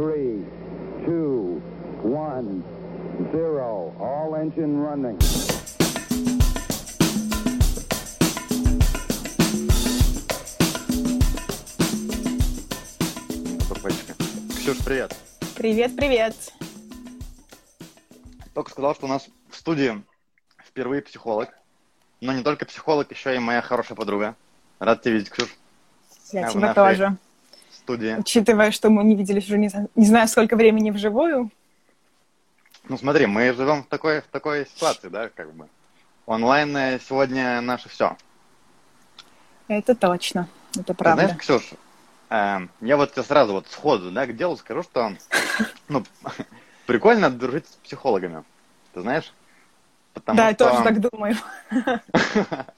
three, two, one, zero. All engine running. Ксюш, привет. Привет, привет. Только сказал, что у нас в студии впервые психолог. Но не только психолог, еще и моя хорошая подруга. Рад тебя видеть, Ксюш, Я А тебя тоже. в студии. Учитывая, что мы не виделись уже не, не знаю сколько времени вживую. Ну смотри, мы живем в такой, в такой ситуации, да, как бы. Онлайн э, сегодня наше все. Это точно. Это Ты правда. знаешь, Ксюш, э, я вот тебе сразу вот сходу, да, к делу скажу, что ну, прикольно дружить с психологами. Ты знаешь? Потому да, я что- тоже так думаю.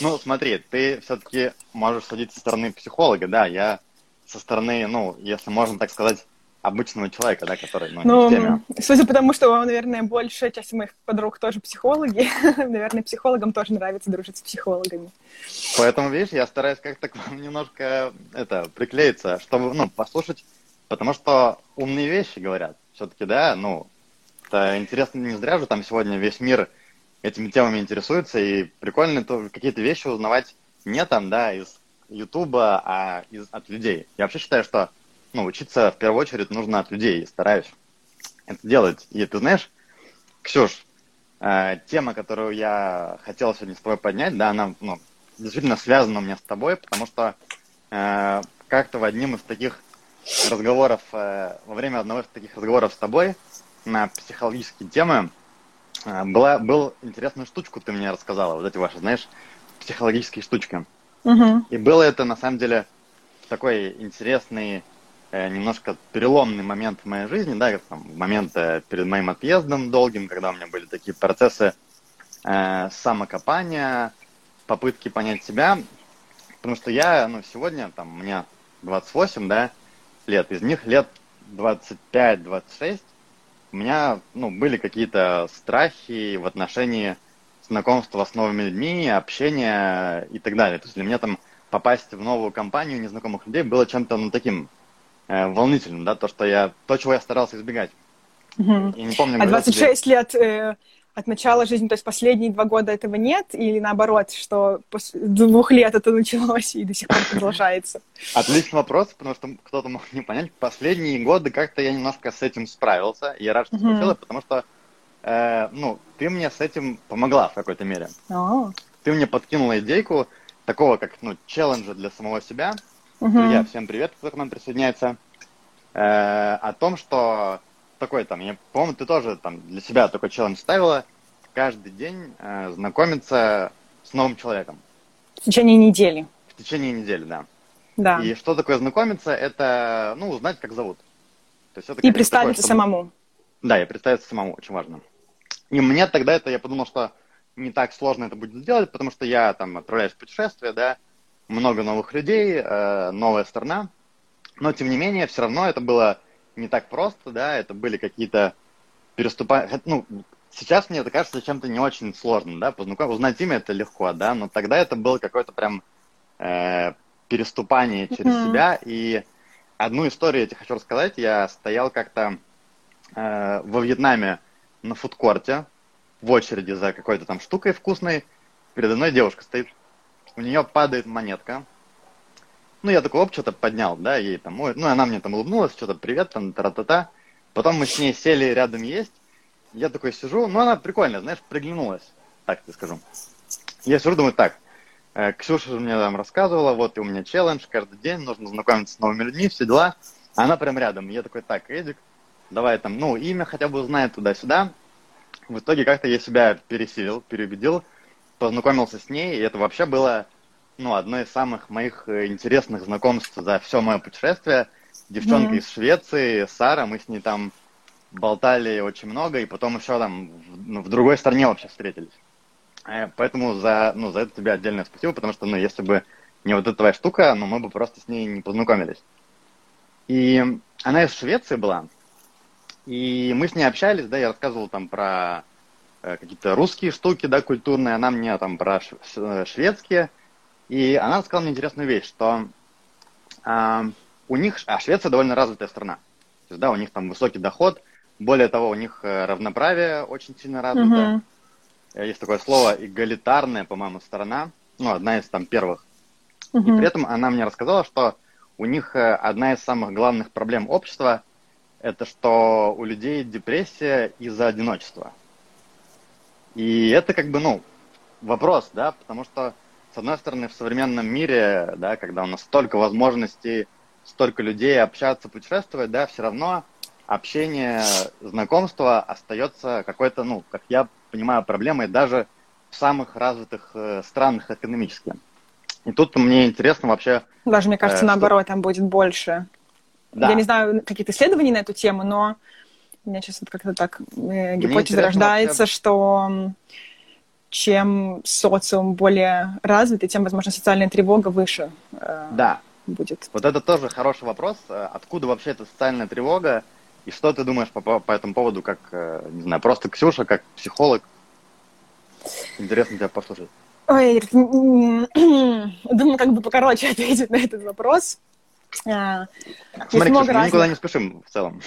Ну, смотри, ты все-таки можешь судить со стороны психолога, да, я со стороны, ну, если можно так сказать, обычного человека, да, который, ну, не в теме. Ну, судя по тому, что, наверное, большая часть моих подруг тоже психологи, наверное, психологам тоже нравится дружить с психологами. Поэтому, видишь, я стараюсь как-то к вам немножко, это, приклеиться, чтобы, ну, послушать, потому что умные вещи говорят. Все-таки, да, ну, это интересно, не зря же там сегодня весь мир этими темами интересуется, и прикольно то, какие-то вещи узнавать не там, да, из Ютуба, а из, от людей. Я вообще считаю, что, ну, учиться в первую очередь нужно от людей, и стараюсь это делать. И ты знаешь, Ксюш, э, тема, которую я хотел сегодня с тобой поднять, да, она, ну, действительно связана у меня с тобой, потому что э, как-то в одним из таких разговоров, э, во время одного из таких разговоров с тобой на психологические темы э, была, был интересную штучку ты мне рассказала, вот эти ваши, знаешь, психологические штучки. Мгм. И было это, на самом деле, такой интересный, э, немножко переломный момент в моей жизни, да, там, момент э, перед моим отъездом долгим, когда у меня были такие процессы э, самокопания, попытки понять себя, потому что я, ну, сегодня, там, мне 28, да, лет, из них лет 25-26 у меня, ну, были какие-то страхи в отношении знакомства с новыми людьми, общения и так далее. То есть для меня там попасть в новую компанию незнакомых людей было чем-то, ну, таким э, волнительным, да, то, что я, то, чего я старался избегать. Мгм. Я не помню, А говорил тебе- 26 лет э, от начала жизни, то есть последние два года этого нет? Или наоборот, что после двух лет это началось и до сих пор продолжается? Отличный вопрос, потому что кто-то мог не понять. Последние годы как-то я немножко с этим справился. И я рад, что Мгм. случилось, потому что, э, ну, ты мне с этим помогла в какой-то мере. А, Ты мне подкинула идейку такого, как, ну, челленджа для самого себя. мгм. Друзья, всем привет, кто к нам присоединяется. Э, о том, что такой там, я, по-моему, ты тоже там для себя такой челлендж ставила. Каждый день э, знакомиться с новым человеком. В течение недели, В течение недели, да. да. И что такое знакомиться? Это, ну, узнать, как зовут. То есть это И представиться такое, чтобы- самому. Да, и представиться самому, очень важно. И мне тогда это, я подумал, что не так сложно это будет сделать, потому что я там отправляюсь в путешествие, да, много новых людей, э, новая страна. Но, тем не менее, все равно это было не так просто, да, это были какие-то переступания. Ну, сейчас мне это кажется чем-то не очень сложным, да, познаком... узнать имя это легко, да, но тогда это было какое-то прям э, переступание через Мгм. себя. И одну историю я тебе хочу рассказать. Я стоял как-то э, во Вьетнаме на фудкорте в очереди за какой-то там штукой вкусной. Передо мной девушка стоит. У нее падает монетка. Ну, я такой, оп, что-то поднял, да, ей там, ой, ну, она мне там улыбнулась, что-то привет, там, тра-та-та. Потом мы с ней сели рядом есть. Я такой сижу, ну, она прикольная, знаешь, приглянулась, так тебе скажу. Я сижу, думаю, так, э, Ксюша же мне там рассказывала, вот и у меня челлендж, каждый день нужно знакомиться с новыми людьми, все дела. Она прям рядом. Я такой, так, Эдик, давай там, ну, имя хотя бы узнай туда-сюда. В итоге как-то я себя пересилил, переубедил, познакомился с ней, и это вообще было, ну, одно из самых моих э, интересных знакомств за все мое путешествие. Девчонка Мгм. из Швеции, Сара, мы с ней там болтали очень много, и потом еще там в, в другой стране вообще встретились. Э, Поэтому за, ну, за это тебе отдельное спасибо, потому что, ну, если бы не вот эта твоя штука, ну, мы бы просто с ней не познакомились. И она из Швеции была, и мы с ней общались, да, я рассказывал там про э, какие-то русские штуки, да, культурные, она мне там про э, шведские, и она рассказала мне интересную вещь, что а, у них, а Швеция довольно развитая страна, То есть, да, у них там высокий доход, более того, у них э, равноправие очень сильно развито. Угу. Есть такое слово эгалитарная, по-моему, сторона, ну, одна из там первых. Угу. И при этом она мне рассказала, что у них э, одна из самых главных проблем общества – это что у людей депрессия из-за одиночества. И это как бы, ну, вопрос, да, потому что, с одной стороны, в современном мире, да, когда у нас столько возможностей, столько людей общаться, путешествовать, да, все равно общение, знакомство остается какой-то, ну, как я понимаю, проблемой даже в самых развитых э, странах экономически. И тут мне интересно вообще... Даже, мне кажется, э, наоборот, что... там будет больше. Да. Я не знаю какие-то исследования на эту тему, но у меня сейчас вот как-то так э, гипотеза рождается, что чем социум более развитый, тем, возможно, социальная тревога выше э, да. будет. Вот это тоже хороший вопрос. Э, откуда вообще эта социальная тревога? И что ты думаешь по, по этому поводу, как, э, не знаю, просто Ксюша, как психолог? Интересно тебя послушать. Ой, думаю, как бы покороче ответить на этот вопрос. Смотри, Ксюша, мы разных... никуда не спешим в целом.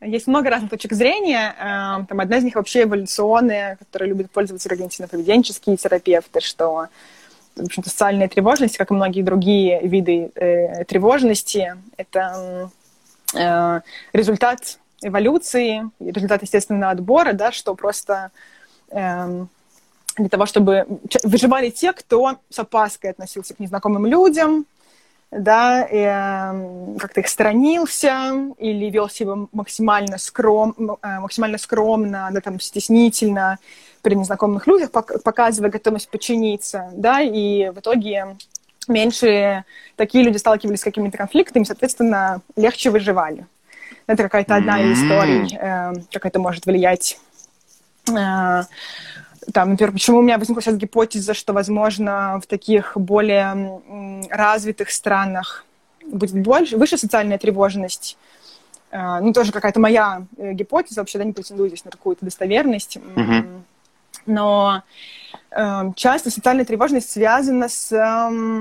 Есть много разных точек зрения. Э, там одна из них вообще эволюционная, которая любит пользоваться когнитивно-поведенческие терапевты, что в общем-то, социальная тревожность, как и многие другие виды э, тревожности, это э, результат эволюции, результат естественного отбора, да, что просто э, для того, чтобы выживали те, кто с опаской относился к незнакомым людям, да, э, как-то их сторонился или вел себя максимально, скром, э, максимально скромно, да, там, стеснительно при незнакомых людях, показывая готовность подчиниться, да, и в итоге меньше такие люди сталкивались с какими-то конфликтами, соответственно, легче выживали. Это какая-то одна из историй, э, как это может влиять э, там, например, почему у меня возникла сейчас гипотеза, что, возможно, в таких более развитых странах будет больше, выше социальная тревожность. А, ну, тоже какая-то моя э, гипотеза, вообще, да, не претендую здесь на какую-то достоверность. Mm-hmm. Но э, часто социальная тревожность связана с э,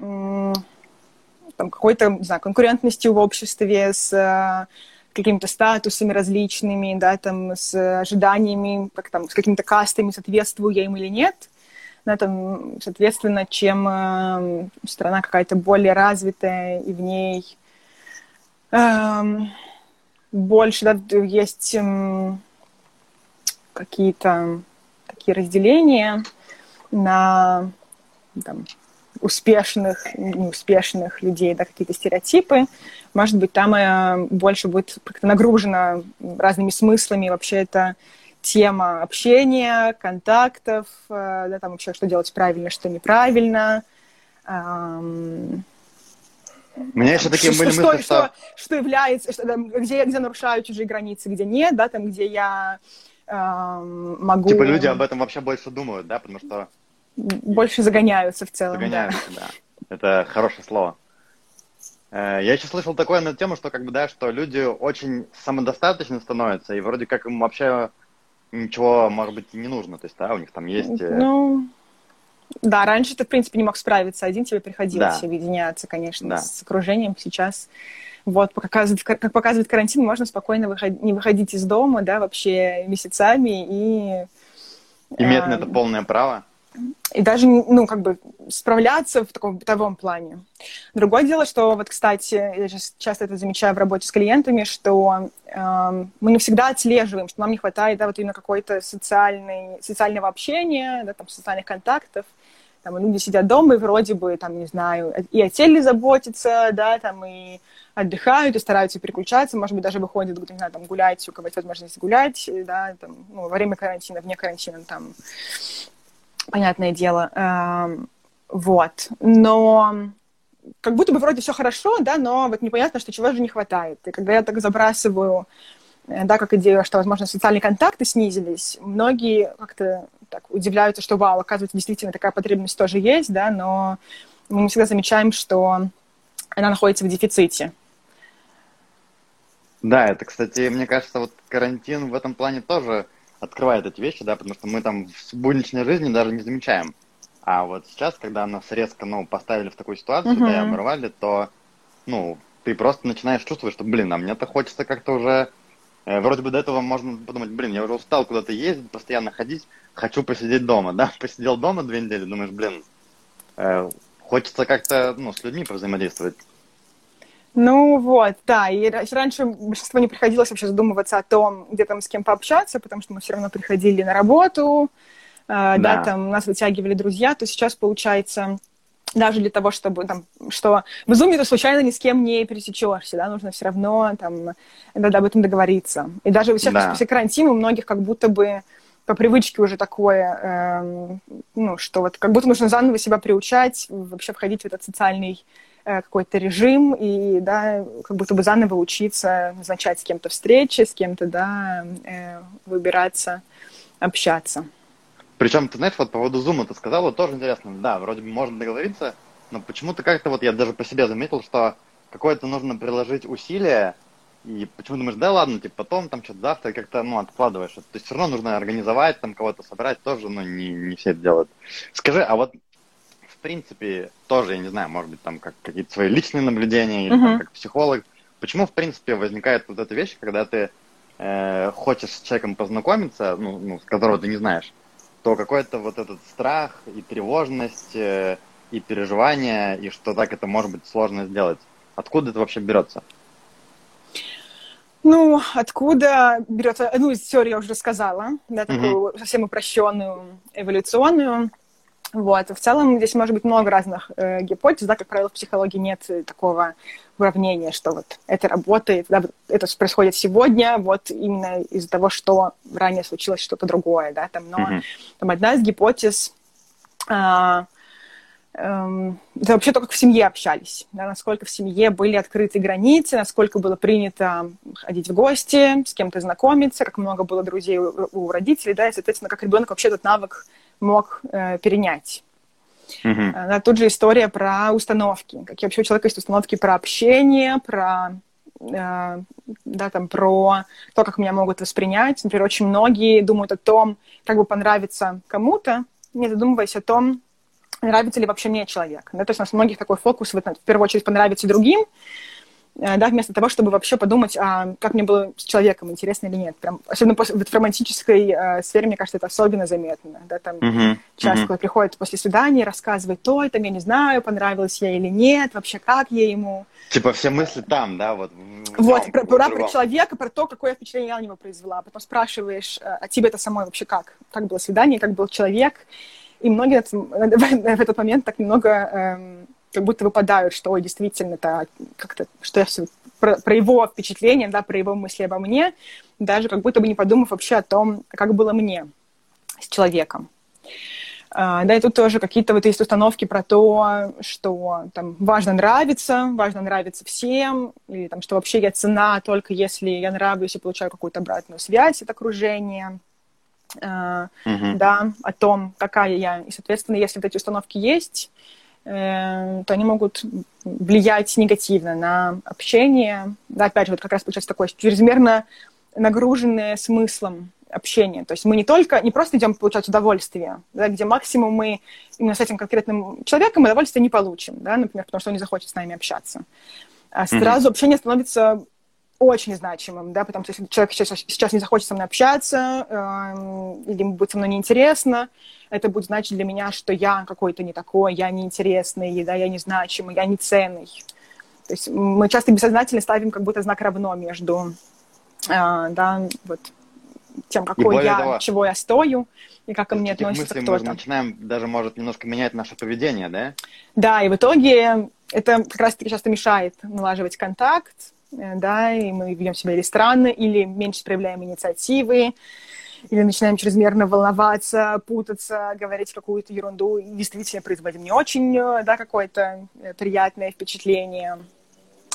там, какой-то, не знаю, конкурентностью в обществе, с какими-то статусами различными, да, там, с ожиданиями, как там, с какими-то кастами, соответствую я им или нет. Да, там, соответственно, чем э, страна какая-то более развитая, и в ней э, больше, да, есть э, какие-то такие разделения на там, успешных, неуспешных людей, да, какие-то стереотипы. Может быть, там э, больше будет как-то нагружено разными смыслами. Вообще это тема общения, контактов, э, да, там вообще, что делать правильно, что неправильно. Эм, у меня еще такие были мысли, что... Что, что является, что, там, где, где нарушаю чужие границы, где нет, да, там, где я эм, могу... Типа люди об этом вообще больше думают, да, потому что больше загоняются в целом. Загоняются, да. да. Это хорошее слово. Э, я еще слышал такое на тему, что как бы, да, что люди очень самодостаточно становятся, и вроде как им вообще ничего, может быть, и не нужно. То есть, да, у них там есть... Э, ну, да, раньше ты, в принципе, не мог справиться один, тебе приходилось да. объединяться, конечно, да. с окружением. Сейчас, вот, показывает, как показывает карантин, можно спокойно выход... не выходить из дома, да, вообще месяцами и... Иметь на это полное право и даже, ну, как бы справляться в таком бытовом плане. Другое дело, что вот, кстати, я часто это замечаю в работе с клиентами, что э, мы не всегда отслеживаем, что нам не хватает, да, вот именно какой-то социальной, социального общения, да, там, социальных контактов. Там, люди сидят дома и вроде бы, там, не знаю, и о теле заботятся, да, там, и отдыхают, и стараются переключаться, может быть, даже выходят, не знаю, там, гулять, у кого есть возможность гулять, да, там, ну, во время карантина, вне карантина, там, понятное дело. Эм, вот. Но как будто бы вроде все хорошо, да, но вот непонятно, что чего же не хватает. И когда я так забрасываю, э, да, как идею, что, возможно, социальные контакты снизились, многие как-то так удивляются, что, вау, оказывается, действительно такая потребность тоже есть, да, но мы всегда замечаем, что она находится в дефиците. Да, это, кстати, мне кажется, вот карантин в этом плане тоже открывает эти вещи, да, потому что мы там в будничной жизни даже не замечаем. А вот сейчас, когда нас резко, ну, поставили в такую ситуацию, uh-huh. да, и оборвали, то, ну, ты просто начинаешь чувствовать, что, блин, а мне-то хочется как-то уже... Э, вроде бы до этого можно подумать, блин, я уже устал куда-то ездить, постоянно ходить, хочу посидеть дома, да? Посидел дома две недели, думаешь, блин, э, хочется как-то, ну, с людьми повзаимодействовать. Ну вот, да, и раньше большинство не приходилось вообще задумываться о том, где там с кем пообщаться, потому что мы все равно приходили на работу, э, да. да, там нас вытягивали друзья, то сейчас получается даже для того, чтобы там, что в Zoom ты случайно ни с кем не пересечешься, да, нужно все равно там надо об этом договориться. И даже сейчас да. после карантина у многих как будто бы по привычке уже такое, э, ну, что вот как будто нужно заново себя приучать, вообще входить в этот социальный какой-то режим и, да, как будто бы заново учиться назначать с кем-то встречи, с кем-то, да, э, выбираться, общаться. Причем, ты знаешь, вот по поводу Zoom ты сказала, тоже интересно. Да, вроде бы можно договориться, но почему-то как-то вот я даже по себе заметил, что какое-то нужно приложить усилие, и почему думаешь, да ладно, типа потом, там что-то завтра, как-то, ну, откладываешь. То есть все равно нужно организовать, там кого-то собрать, тоже, ну, не, не все это делают. Скажи, а вот принципе, тоже, я не знаю, может быть, там как какие-то свои личные наблюдения, или uh-huh. там, как психолог, почему, в принципе, возникает вот эта вещь, когда ты э, хочешь с человеком познакомиться, ну, ну, с которого ты не знаешь, то какой-то вот этот страх и тревожность, э, и переживание, и что так это может быть сложно сделать. Откуда это вообще берется? Ну, откуда берется, ну, из теории я уже рассказала, да, такую mm-hmm. совсем упрощенную, эволюционную. Вот. В целом здесь может быть много разных э, гипотез, да, как правило, в психологии нет такого уравнения, что вот это работает, да, это происходит сегодня, вот именно из-за того, что ранее случилось что-то другое, да, там, но mm-hmm. там одна из гипотез э, э, это вообще то, как в семье общались, да, насколько в семье были открыты границы, насколько было принято ходить в гости, с кем-то знакомиться, как много было друзей у, у родителей, да, и, соответственно, как ребенок вообще этот навык мог э, перенять. Mm-hmm. Да, тут же история про установки. Какие вообще у человека есть установки про общение, про э, да, там, про то, как меня могут воспринять. Например, очень многие думают о том, как бы понравиться кому-то, не задумываясь о том, нравится ли вообще мне человек. Да, то есть у нас у многих такой фокус, в, в первую очередь, понравиться другим, да, вместо того, чтобы вообще подумать, а как мне было с человеком, интересно или нет. Прям, особенно после, в романтической э, сфере, мне кажется, это особенно заметно. Да, там uh-huh. часто, uh-huh. приходит после свидания, рассказывает то, там, я не знаю, понравилась я или нет, вообще как я ему. Типа все мысли там, да, вот. Вот, про, про, про человека, про то, какое впечатление я на него произвела. Потом спрашиваешь, э, а тебе это самой вообще как? Как было свидание, как был человек? И многие в этот момент так немного эм, как будто выпадают, что, ой, действительно, это как-то, что я все про, про его впечатление, да, про его мысли обо мне, даже как будто бы не подумав вообще о том, как было мне с человеком. Uh, да, и тут тоже какие-то вот есть установки про то, что там важно нравиться, важно нравиться всем, или там, что вообще я цена только если я нравлюсь и получаю какую-то обратную связь от окружения. Uh, uh-huh. Да, о том, какая я. И, соответственно, если вот эти установки есть, то они могут влиять негативно на общение. Да, опять же, вот как раз получается такое чрезмерно нагруженное смыслом общение. То есть мы не только, не просто идем получать удовольствие, да, где максимум мы именно с этим конкретным человеком удовольствие не получим, да, например, потому что он не захочет с нами общаться. А сразу mm-hmm. общение становится очень значимым, да, потому что если человек сейчас, сейчас не захочет со мной общаться, э, или ему будет со мной неинтересно, это будет значить для меня, что я какой-то не такой, я неинтересный, да, я незначимый, я не ценный. То есть мы часто бессознательно ставим как будто знак равно между, э, да, вот тем, какой я, того, чего я стою, и как ко мне относится кто-то. Мы начинаем даже, может, немножко менять наше поведение, да? Да, и в итоге это как раз-таки часто мешает налаживать контакт, да, и мы ведем себя или странно, или меньше проявляем инициативы, или начинаем чрезмерно волноваться, путаться, говорить какую-то ерунду, и действительно производим не очень, э, да, какое-то э, приятное впечатление.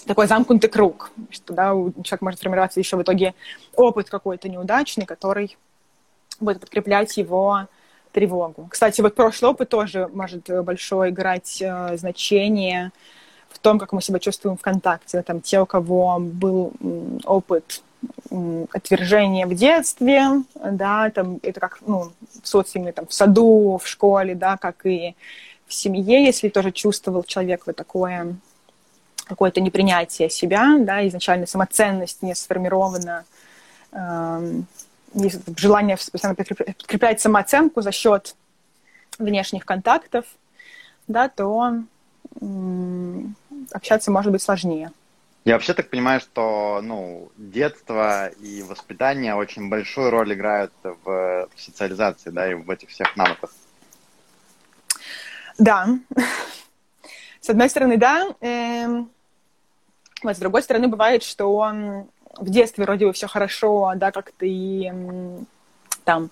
Такой замкнутый круг, что, да, у человека может формироваться еще в итоге опыт какой-то неудачный, который будет подкреплять его тревогу. Кстати, вот прошлый опыт тоже может большое играть э, значение том, как мы себя чувствуем в контакте. Там, те, у кого был опыт отвержения в детстве, да, там, это как, ну, в социуме, там, в саду, в школе, да, как и в семье, если тоже чувствовал человек вот такое какое-то непринятие себя, да, изначально самоценность не сформирована, э, есть желание подкреплять самооценку за счет внешних контактов, да, то общаться может быть сложнее. Я вообще так понимаю, что ну, детство и воспитание очень большую роль играют в социализации, да, и в этих всех навыках. Да. С одной стороны, да. Эм, вот, с другой стороны, бывает, что в детстве вроде бы все хорошо, да, как ты там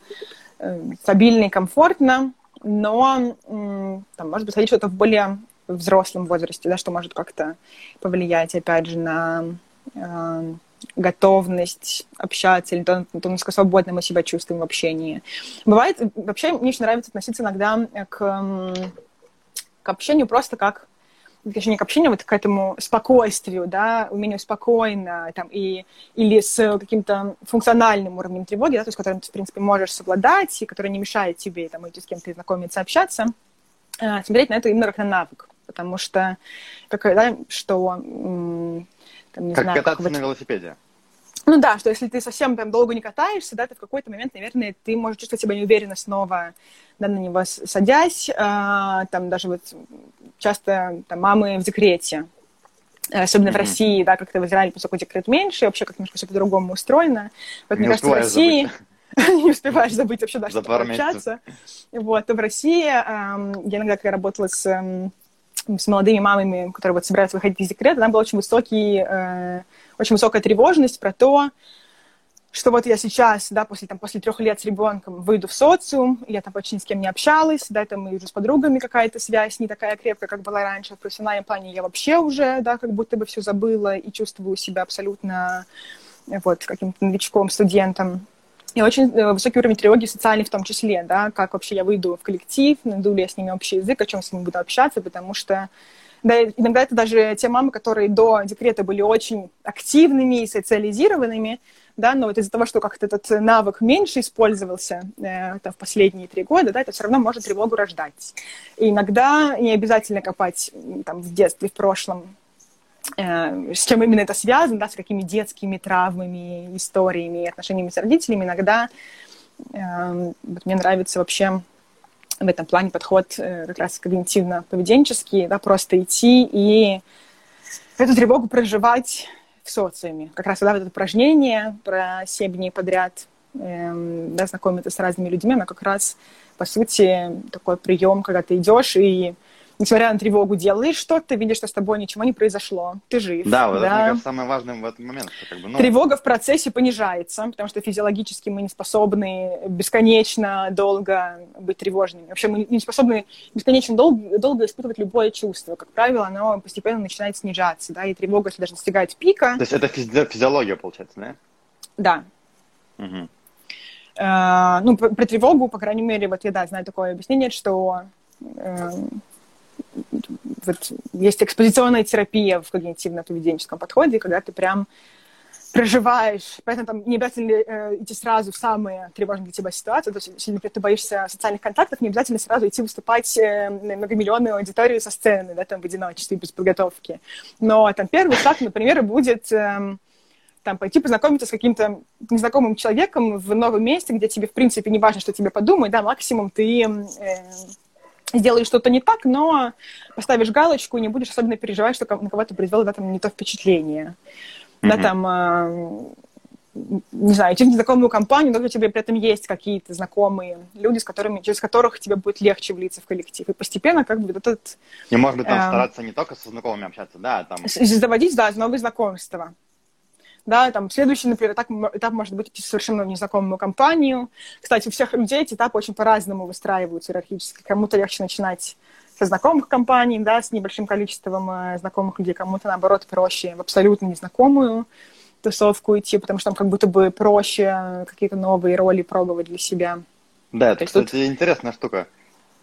э, стабильно и комфортно, но там может происходить что-то в более взрослом возрасте, да, что может как-то повлиять, опять же, на э, готовность общаться или то, то, насколько свободно мы себя чувствуем в общении. Бывает, вообще мне очень нравится относиться иногда к, к общению просто как точнее, не к общению, вот к этому спокойствию, да, умению спокойно, там, и, или с каким-то функциональным уровнем тревоги, да, то есть, которым ты, в принципе, можешь совладать, и который не мешает тебе, там, идти с кем-то знакомиться, общаться, э, смотреть на это именно как на навык потому что, как, да, что, там, не как знаю... кататься как на велосипеде. Ну да, что если ты совсем там долго не катаешься, да, то в какой-то момент, наверное, ты можешь чувствовать себя неуверенно снова, да, на него садясь, а, там даже вот часто там мамы в декрете, особенно mm-hmm. в России, да, как-то в Израиле, поскольку декрет меньше, вообще как немножко все по-другому устроено. Вот, не мне кажется, в России... не успеваешь забыть вообще, да, что общаться. Вот, в России я иногда, когда работала с с молодыми мамами, которые вот собираются выходить из декрета, там была очень, высокий, э, очень высокая тревожность про то, что вот я сейчас, да, после, там, после трех лет с ребенком выйду в социум, я там почти с кем не общалась, да, там и уже с подругами какая-то связь не такая крепкая, как была раньше. В профессиональном плане я вообще уже, да, как будто бы все забыла и чувствую себя абсолютно вот каким-то новичком, студентом. И очень э, высокий уровень тревоги социальный в том числе, да, как вообще я выйду в коллектив, найду ли я с ними общий язык, о чем с ними буду общаться, потому что да, иногда это даже те мамы, которые до декрета были очень активными и социализированными, да, но вот из-за того, что как-то этот навык меньше использовался э, в последние три года, да, это все равно может тревогу рождать. И иногда не обязательно копать там в детстве, в прошлом, с чем именно это связано, да, с какими детскими травмами, историями, отношениями с родителями, иногда э, вот мне нравится вообще в этом плане подход э, как раз когнитивно-поведенческий, да, просто идти и эту тревогу проживать в социуме. Как раз вот это упражнение про семь дней подряд, э, да, знакомиться с разными людьми, оно как раз, по сути, такой прием, когда ты идешь и несмотря на тревогу, делаешь что-то, видишь, что с тобой ничего не произошло, ты жив. Да, вот да? это, мне кажется, самое важное в этот момент. Что, как бы, ну... Тревога в процессе понижается, потому что физиологически мы не способны бесконечно долго быть тревожными. Вообще мы не способны бесконечно долго, долго испытывать любое чувство. Как правило, оно постепенно начинает снижаться, да, и тревога, если даже достигает пика... То есть это физи- физиология, получается, да? Да. Угу. Ну, про, про тревогу, по крайней мере, вот я, да, знаю такое объяснение, что uh, вот есть экспозиционная терапия в когнитивно-поведенческом подходе, когда ты прям проживаешь, поэтому там не обязательно э, идти сразу в самые тревожные для тебя ситуации, то есть если, например, ты боишься социальных контактов, не обязательно сразу идти выступать э, на многомиллионную аудиторию со сцены, да, там в одиночестве, без подготовки. Но там первый шаг, например, будет э, там пойти познакомиться с каким-то незнакомым человеком в новом месте, где тебе, в принципе, не важно, что тебе подумают, да, максимум ты э, сделаешь что-то не так, но поставишь галочку, не будешь особенно переживать, что на кого-то произвел да, там, не то впечатление. Mm-hmm. Да, там, э, не знаю, идти в незнакомую компанию, но у тебя при этом есть какие-то знакомые люди, с которыми, через которых тебе будет легче влиться в коллектив. И постепенно как бы этот... И, может быть, там э, стараться не только со знакомыми общаться, да, там... Заводить, да, новые знакомства да, там следующий, например, этап, этап может быть совершенно незнакомую компанию. Кстати, у всех людей эти этапы очень по-разному выстраиваются иерархически. Кому-то легче начинать со знакомых компаний, да, с небольшим количеством э, знакомых людей, кому-то, наоборот, проще в абсолютно незнакомую тусовку идти, потому что там как будто бы проще какие-то новые роли пробовать для себя. Да, это, кстати, тут... интересная штука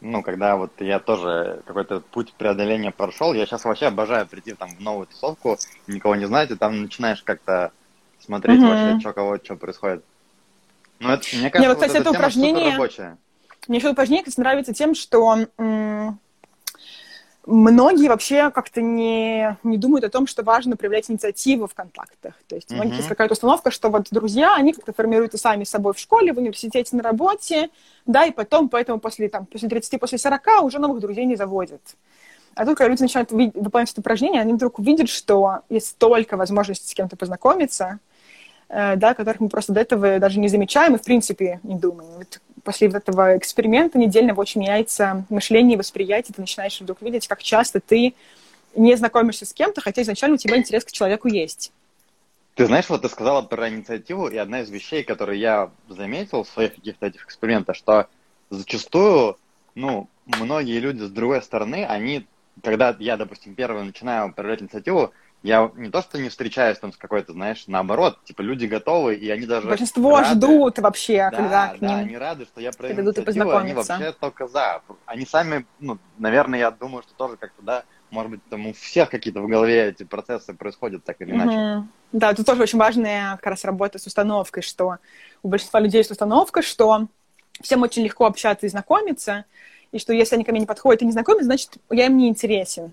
ну, когда вот я тоже какой-то путь преодоления прошел, я сейчас вообще обожаю прийти там в новую тусовку, никого не знать, и там начинаешь как-то смотреть mm-hmm. вообще, что кого, что происходит. Ну, это, мне кажется, не, вот, кстати, вот это упражнение... Мне это упражнение, кстати, нравится тем, что м- многие вообще как-то не, не думают о том, что важно проявлять инициативу в контактах. То есть у многих есть какая-то установка, что вот друзья, они как-то формируются сами собой в школе, в университете, на работе, да, и потом, поэтому после, там, после 30, после 40 уже новых друзей не заводят. А тут, когда люди начинают выполнять это упражнение, они вдруг увидят, что есть столько возможностей с кем-то познакомиться, э, да, которых мы просто до этого даже не замечаем и, в принципе, не думаем. Вот после вот этого эксперимента недельного очень меняется мышление и восприятие. Ты начинаешь вдруг видеть, как часто ты не знакомишься с кем-то, хотя изначально у тебя интерес к человеку есть. Ты знаешь, вот ты сказала про инициативу, и одна из вещей, которые я заметил в своих каких-то этих экспериментах, что зачастую, ну, многие люди с другой стороны, они, когда я, допустим, первый начинаю проявлять инициативу, я не то, что не встречаюсь там с какой-то, знаешь, наоборот, типа люди готовы, и они даже Большинство рады, ждут вообще, да, когда к да, ним они рады, что я проявил инициативу, они вообще только за. Они сами, ну, наверное, я думаю, что тоже как-то, да, может быть, там у всех какие-то в голове эти процессы происходят так или иначе. Угу. Да, тут тоже очень важная как раз работа с установкой, что у большинства людей есть установка, что всем очень легко общаться и знакомиться, и что если они ко мне не подходят и не знакомятся, значит, я им не интересен.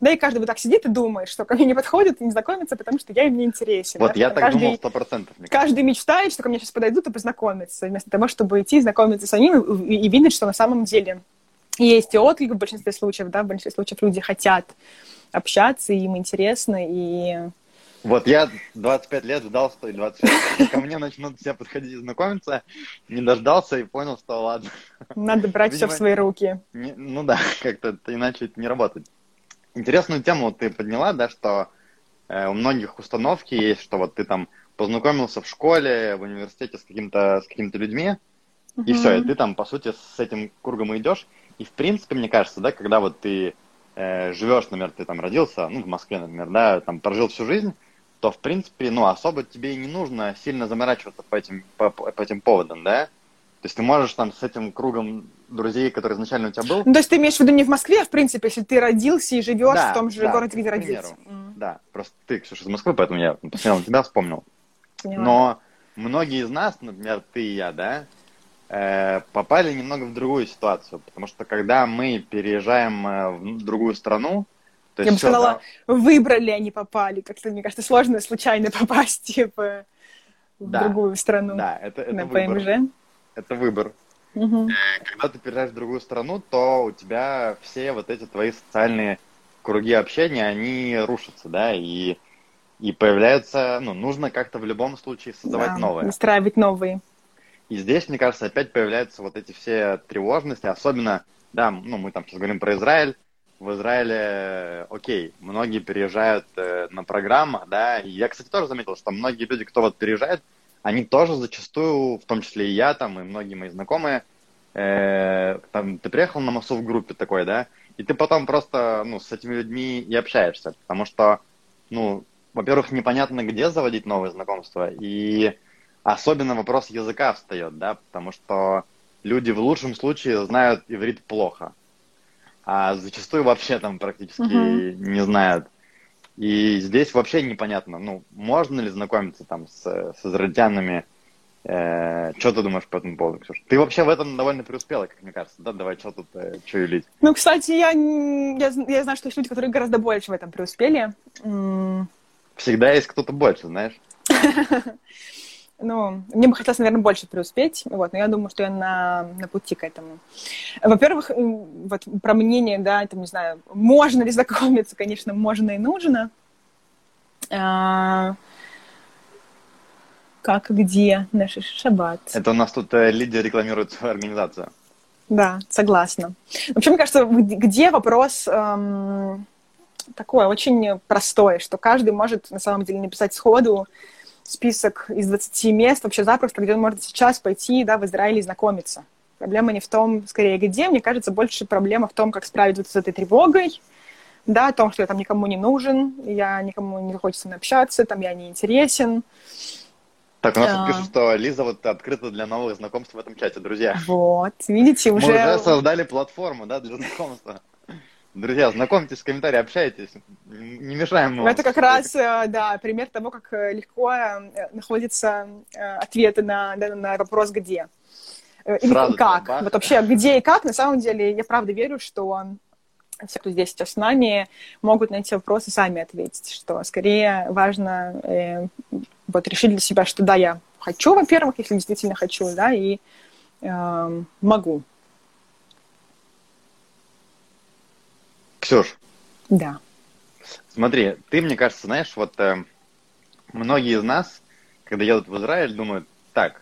Да, и каждый вот так сидит и думает, что ко мне не подходит и не знакомится, потому что я им не интересен. Вот да? я так каждый, думал сто процентов. Каждый мечтает, что ко мне сейчас подойдут и познакомятся, вместо того, чтобы идти знакомиться с ним и, и видеть, что на самом деле есть и отклик в большинстве случаев, да, в большинстве случаев люди хотят общаться, им интересно, и... Вот я 25 лет ждал, что и 26 ко мне начнут все подходить и знакомиться, не дождался и понял, что ладно. Надо брать Видимо, все в свои руки. Не, ну да, как-то иначе это не работает. Интересную тему ты подняла, да, что э, у многих установки есть, что вот ты там познакомился в школе, в университете с каким-то с какими-то людьми, uh-huh. и все, и ты там, по сути, с этим кругом идешь. И, в принципе, мне кажется, да, когда вот ты э, живешь, например, ты там родился, ну, в Москве, например, да, там прожил всю жизнь, то, в принципе, ну, особо тебе и не нужно сильно заморачиваться по этим, по, по этим поводам, да. То есть ты можешь там с этим кругом друзей, который изначально у тебя был. Ну, то есть ты имеешь в виду не в Москве, а в принципе, если ты родился и живешь да, в том же да, городе, где родился. Mm. Да, просто ты, Ксюша, из Москвы, поэтому я посмотрел на тебя, вспомнил. Но многие из нас, например, ты и я, да, э, попали немного в другую ситуацию, потому что когда мы переезжаем э, в другую страну, то есть я бы сказала, да, выбрали, а не попали. Как-то, мне кажется, сложно случайно попасть типа, в да, другую страну да, это, это на выбор. ПМЖ это выбор. Угу. Когда ты переезжаешь в другую страну, то у тебя все вот эти твои социальные круги общения, они рушатся, да, и, и появляются, ну, нужно как-то в любом случае создавать да, новые. Устраивать новые. И здесь, мне кажется, опять появляются вот эти все тревожности, особенно, да, ну, мы там сейчас говорим про Израиль, в Израиле, окей, многие переезжают э, на программах, да, и я, кстати, тоже заметил, что многие люди, кто вот переезжает, они тоже зачастую, в том числе и я там, и многие мои знакомые, э, там, ты приехал на массу в группе такой, да, и ты потом просто, ну, с этими людьми и общаешься, потому что, ну, во-первых, непонятно, где заводить новые знакомства, и особенно вопрос языка встает, да, потому что люди в лучшем случае знают иврит плохо, а зачастую вообще там практически uh-huh. не знают. И здесь вообще непонятно, ну, можно ли знакомиться там с, с израильтянами. Э, что ты думаешь по этому поводу, Ксюша? Ты вообще в этом довольно преуспела, как мне кажется, да? Давай, что тут, э, что юлить? Ну, кстати, я, я, я знаю, что есть люди, которые гораздо больше в этом преуспели. Всегда есть кто-то больше, знаешь? ну, мне бы хотелось, наверное, больше преуспеть, вот, но я думаю, что я на, на пути к этому. Во-первых, вот про мнение, да, там, не знаю, можно ли знакомиться, конечно, можно и нужно. А, как, где, наш шаббат. Это у нас тут э, лидер рекламирует свою организацию. Да, согласна. Вообще, мне кажется, где вопрос эм, такой очень простой, что каждый может на самом деле написать сходу, список из 20 мест вообще запросто, где он может сейчас пойти да, в Израиль и знакомиться. Проблема не в том, скорее, где. Мне кажется, больше проблема в том, как справиться с этой тревогой, да, о том, что я там никому не нужен, я никому не хочется со мной общаться, там я не интересен. Так, у нас а... пишут, что Лиза вот открыта для новых знакомств в этом чате, друзья. Вот, видите, уже... Мы уже создали платформу, да, для знакомства. Друзья, знакомьтесь в комментарии, общайтесь, не мешаем мы Это как раз, э, да, пример того, как э, легко э, находятся ответы на, на вопрос «где?». Или Сразу как. Вот вообще, где и как, на самом деле, я правда верю, что все, кто здесь сейчас с нами, могут на эти вопросы сами ответить, что скорее важно э, вот решить для себя, что да, я хочу, во-первых, если действительно хочу, да, и э, могу. Ксюш. Да. Смотри, ты, мне кажется, знаешь, вот э, многие из нас, когда едут в Израиль, думают, так,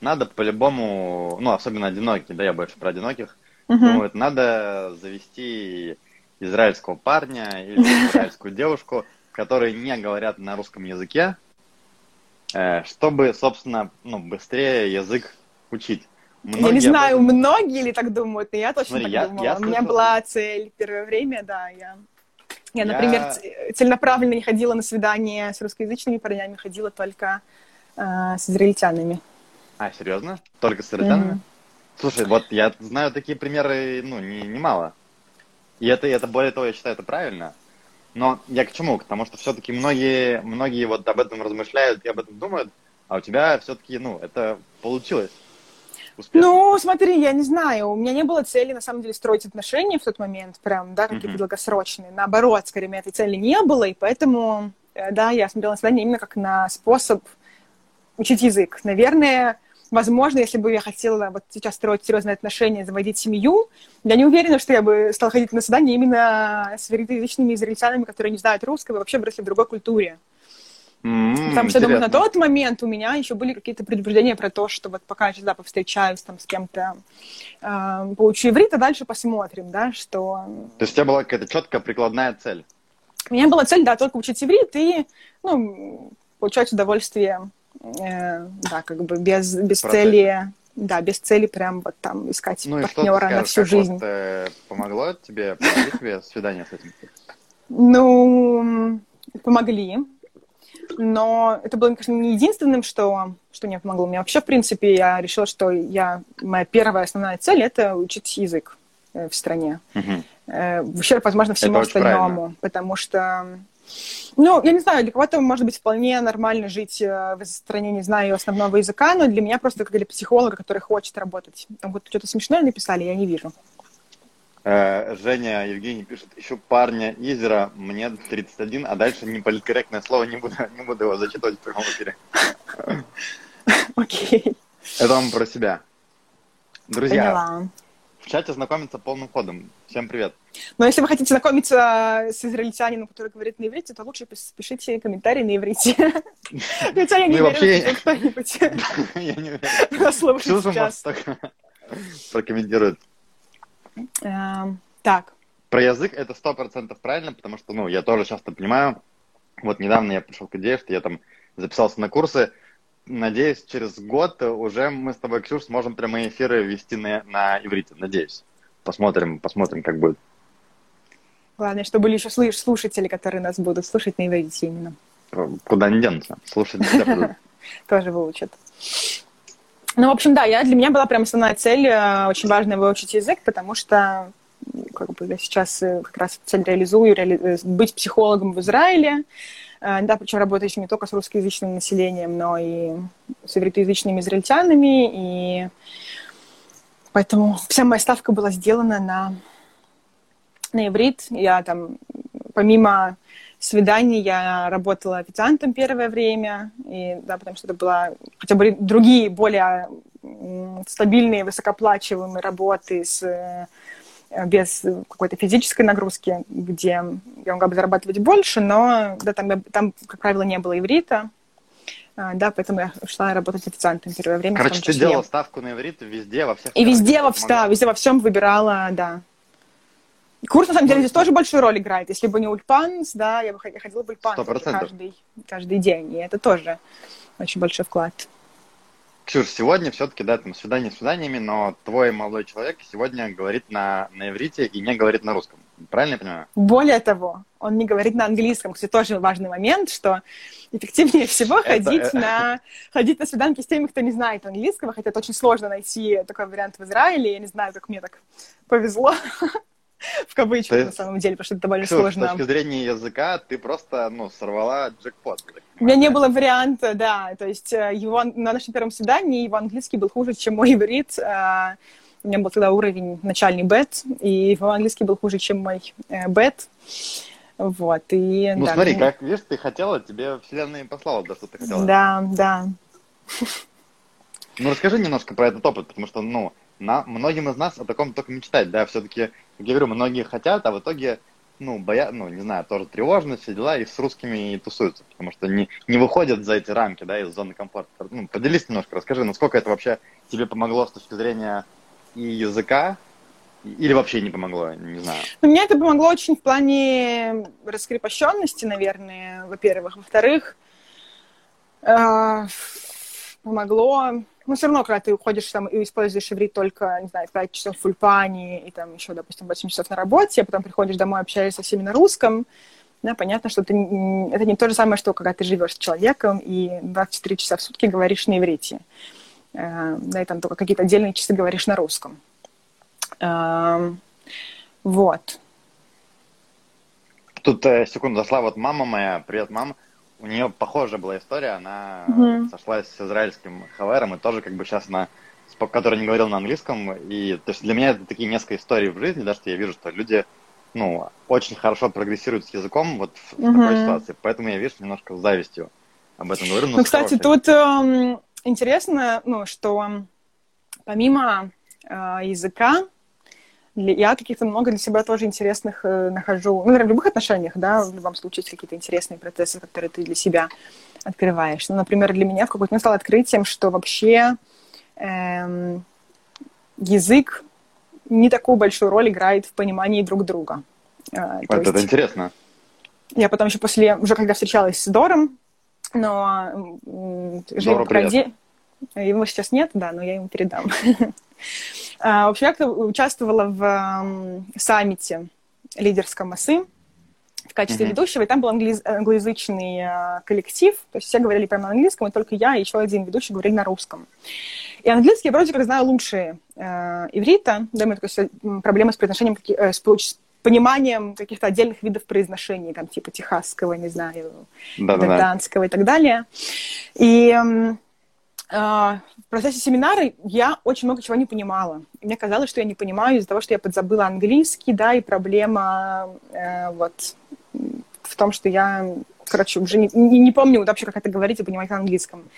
надо по-любому, ну, особенно одинокие, да, я больше про одиноких, uh-huh. думают, надо завести израильского парня или израильскую девушку, которые не говорят на русском языке, э, чтобы, собственно, ну, быстрее язык учить. Многие я не знаю, этом... многие ли так думают, но я точно Смотри, так я, думала. Я У меня была цель первое время, да, я... Я, например, я... целенаправленно не ходила на свидания с русскоязычными парнями, ходила только э, с израильтянами. А, серьезно? Только с израильтянами? Mm-hmm. Слушай, вот я знаю такие примеры, ну, не, немало. И это, это, более того, я считаю, это правильно. Но я к чему? К тому, что все-таки многие, многие вот об этом размышляют и об этом думают, а у тебя все-таки, ну, это получилось успешно? Ну, смотри, я не знаю. У меня не было цели, на самом деле, строить отношения в тот момент, прям, да, какие-то mm-hmm. долгосрочные. Наоборот, скорее, у меня этой цели не было, и поэтому, э, да, я смотрела на свидание именно как на способ учить язык. Наверное, возможно, если бы я хотела вот сейчас строить серьезные отношения, заводить семью, я не уверена, что я бы стала ходить на свидание именно с вероятными израильтянами, которые не знают русского, вообще выросли в другой культуре. Mm, Потому что, думаю, на тот момент у меня еще были какие-то предупреждения про то, что вот пока я сейчас да, повстречаюсь там с кем-то, э, поучу иврит, а дальше посмотрим, да, что... То есть у тебя была какая-то четкая прикладная цель? У меня была цель, да, только учить иврит и, ну, получать удовольствие, э, да, как бы без, без цели, да, без цели прям вот там искать ну, партнера на всю жизнь. Вот, э, помогло тебе, помогли тебе свидание с этим? Ну, помогли но это было, конечно, не единственным, что, что мне помогло. Мне вообще, в принципе, я решила, что я, моя первая основная цель — это учить язык э, в стране. Угу. Вообще, возможно, всему это остальному. Потому что, ну, я не знаю, для кого-то, может быть, вполне нормально жить э, в стране, не знаю основного языка, но для меня просто как для психолога, который хочет работать. Там вот что-то смешное написали, я не вижу. Э, Женя Евгений пишет, еще парня Изера, мне 31, а дальше неполиткорректное слово, не буду, не буду его зачитывать в прямом эфире. Окей. Это вам про себя. Друзья, в чате знакомиться полным ходом. Всем привет. Но если вы хотите знакомиться с израильтянином, который говорит на иврите, то лучше пишите комментарии на иврите. Хотя я не ну уверена, что кто-нибудь нас слушает сейчас. прокомментирует. Эм, так. Про язык это сто процентов правильно, потому что, ну, я тоже часто понимаю. Вот недавно я пришел к идее, что я там записался на курсы. Надеюсь, через год уже мы с тобой, Ксюш, сможем прямые эфиры вести на, на иврите. Надеюсь. Посмотрим, посмотрим, как будет. Главное, чтобы были еще слушатели, которые нас будут слушать на иврите именно. Куда они денутся? Слушать всегда Тоже выучат. Ну, в общем, да, я, для меня была прям основная цель, э, очень важно выучить язык, потому что как бы я сейчас э, как раз цель реализую, реали... Э, быть психологом в Израиле, да, причем работающим не только с русскоязычным населением, но и с ивритоязычными израильтянами, и поэтому вся моя ставка была сделана на, на иврит. Я там, помимо свиданий я работала официантом первое время, и, да, потому что это была хотя бы другие, более стабильные, высокоплачиваемые работы с, э, без какой-то физической нагрузки, где я могла бы зарабатывать больше, но да, там, там, как правило, не было иврита, а, да, поэтому я шла работать официантом первое время. Короче, ты делала ставку на иврит везде, во всех... И везде, во, да, везде во всем выбирала, да, Курс, на самом деле, здесь тоже большую роль играет. Если бы не Ульпан, да, я бы ходила бы Ульпан каждый, каждый день. И это тоже очень большой вклад. Ксюш, сегодня все-таки, да, там свидание с свиданиями, но твой молодой человек сегодня говорит на, на иврите и не говорит на русском. Правильно я понимаю? Более того, он не говорит на английском. Кстати, тоже важный момент, что эффективнее всего это, ходить, это... на, ходить на свиданки с теми, кто не знает английского, хотя это очень сложно найти такой вариант в Израиле. Я не знаю, как мне так повезло. в кавычках, есть, на самом деле, потому что это довольно Ксюш, сложно. С точки зрения языка ты просто, ну, сорвала джекпот. У меня не было варианта, да, то есть э, его на нашем первом свидании его английский был хуже, чем мой иврит, э, У меня был тогда уровень начальный бет, и мой английский был хуже, чем мой э, бет. Вот, и... Ну, да, смотри, ну, как, видишь, ты хотела, тебе вселенная послала, да, что ты хотела. Да, да. Ну, расскажи немножко про этот опыт, потому что, ну, на, многим из нас о таком только мечтать, да, все-таки, как я говорю, многие хотят, а в итоге, ну, боя, ну, не знаю, тоже тревожность, все дела, и с русскими и тусуются, потому что не, не выходят за эти рамки, да, из зоны комфорта. Ну, поделись немножко, расскажи, насколько это вообще тебе помогло с точки зрения и языка, или вообще не помогло, не знаю. Ну, мне это помогло очень в плане раскрепощенности, наверное, во-первых. Во-вторых, э, помогло... Ну, все равно, когда ты уходишь там и используешь иврит только, не знаю, 5 часов в ульпане и там еще, допустим, 8 часов на работе, а потом приходишь домой, общаешься со всеми на русском, да, понятно, что ты, это не то же самое, что когда ты живешь с человеком и 24 часа в сутки говоришь на иврите. Э, да, и там только какие-то отдельные часы говоришь на русском. Э, вот. Тут, э, секунду, зашла вот мама моя, привет, мама. У нее похожая была история, она Мгм. сошлась с израильским хавером, и тоже как бы сейчас на который не говорил на английском, и то есть для меня это такие несколько историй в жизни, да, что я вижу, что люди, ну, очень хорошо прогрессируют с языком вот в, в такой ситуации, поэтому я, видишь, немножко с завистью об этом говорю. Ну, кстати, хорошей. тут эм, интересно, ну, что помимо э, языка, я каких-то много для себя тоже интересных э, нахожу, ну, наверное, в любых отношениях, да, в любом случае есть какие-то интересные процессы, которые ты для себя открываешь. Ну, например, для меня в какой-то момент стало открытием, что вообще эм, язык не такую большую роль играет в понимании друг друга. Э, Вот это есть- интересно. я потом еще после, уже когда встречалась с Дором, но привет. отде- Его сейчас нет, да, но я ему передам. А, В общем, я участвовала в саммите лидерском МАСы в качестве Мгм. ведущего, и там был англиз- англоязычный э, коллектив, то есть все говорили прямо на английском, и только я и еще один ведущий говорили на русском. И английский я вроде как знаю лучше э, иврита, да, у меня только проблемы с произношением, э, с пониманием каких-то отдельных видов произношения, там, типа техасского, не знаю, Да-да-да. данского и так далее. И в процессе семинара я очень много чего не понимала. И мне казалось, что я не понимаю из-за того, что я подзабыла английский, да, и проблема э, вот в том, что я, короче, уже не, не, не помню вообще, как это говорить и понимать на английском.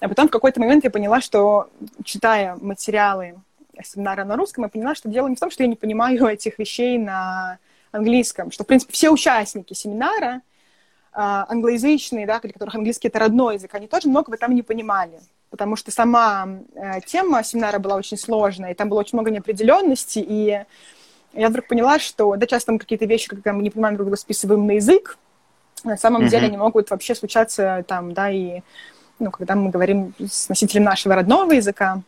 А потом в какой-то момент я поняла, что, читая материалы семинара на русском, я поняла, что дело не в том, что я не понимаю этих вещей на английском, что, в принципе, все участники семинара, а, англоязычные, да, для которых английский это родной язык, они тоже многого там не понимали, потому что сама э, тема семинара была очень сложная, и там было очень много неопределенности, и я вдруг поняла, что, да, часто мы какие-то вещи, когда мы не понимаем друг друга, списываем на язык, на самом Мгм. деле они могут вообще случаться там, да, и, ну, когда мы говорим с носителем нашего родного языка.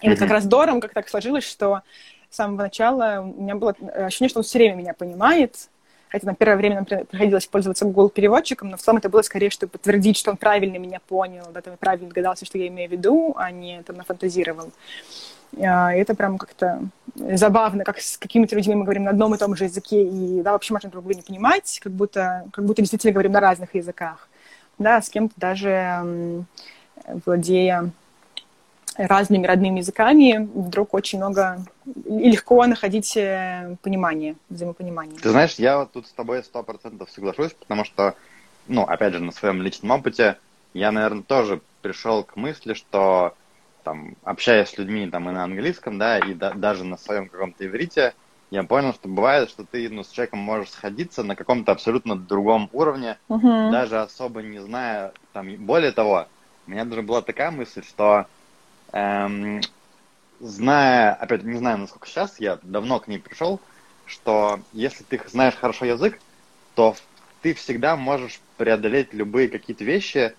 И вот как раз Дором как так сложилось, что с самого начала у меня было ощущение, что он все время меня понимает, Хотя на первое время нам при- приходилось пользоваться Google переводчиком, но в целом это было скорее, чтобы подтвердить, что он правильно меня понял, да, там, правильно догадался, что я имею в виду, а не там нафантазировал. А, И это прям как-то забавно, как с какими-то людьми мы говорим на одном и том же языке, и да, вообще можно друг друга не понимать, как будто, как будто действительно говорим на разных языках. Да, с кем-то даже владея разными родными языками, вдруг очень много и легко находить э, понимание, взаимопонимание. Ты знаешь, я вот тут с тобой сто процентов соглашусь, потому что, ну, опять же, на своем личном опыте я, наверное, тоже пришел к мысли, что там, общаясь с людьми там и на английском, да, и да- даже на своем каком-то иврите, я понял, что бывает, что ты ну, с человеком можешь сходиться на каком-то абсолютно другом уровне, Мгм. даже особо не зная, там, более того, у меня даже была такая мысль, что эм, зная, опять не знаю, насколько сейчас, я давно к ней пришел, что если ты знаешь хорошо язык, то ты всегда можешь преодолеть любые какие-то вещи.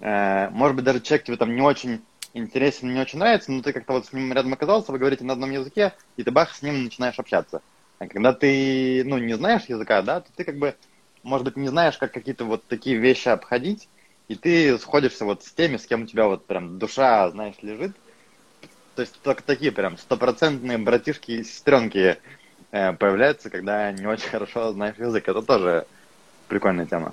Э, может быть, даже человек тебе там не очень интересен, не очень нравится, но ты как-то вот с ним рядом оказался, вы говорите на одном языке, и ты бах, с ним начинаешь общаться. А когда ты, ну, не знаешь языка, да, то ты как бы, может быть, не знаешь, как какие-то вот такие вещи обходить, и ты сходишься вот с теми, с кем у тебя вот прям душа, знаешь, лежит. То есть только такие прям стопроцентные братишки и сестренки э, появляются, когда не очень хорошо знаешь язык. Это тоже прикольная тема.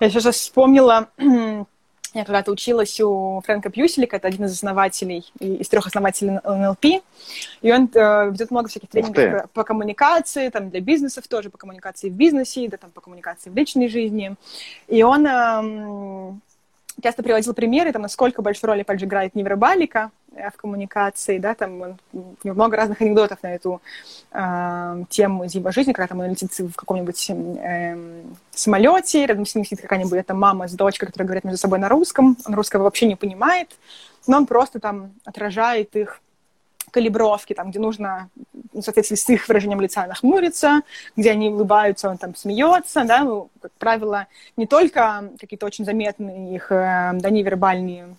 Я сейчас вспомнила Я когда-то училась у Фрэнка Пьюселика, это один из основателей, из трех основателей НЛП, и он э, ведет много всяких тренингов по, по коммуникации, там для бизнесов тоже, по коммуникации в бизнесе, да, там по коммуникации в личной жизни. И он э, часто приводил примеры, там, насколько большую роль, опять же, играет невербалика в коммуникации, да, там много разных анекдотов на эту э, тему из его жизни, когда там он летит в каком-нибудь э, самолете, рядом с ним сидит какая-нибудь там мама с дочкой, которые говорят между собой на русском, он русского вообще не понимает, но он просто там отражает их калибровки, там, где нужно, в соответствии с их выражением лица, нахмуриться, где они улыбаются, он там смеется, да, ну, как правило, не только какие-то очень заметные их, э, да, невербальные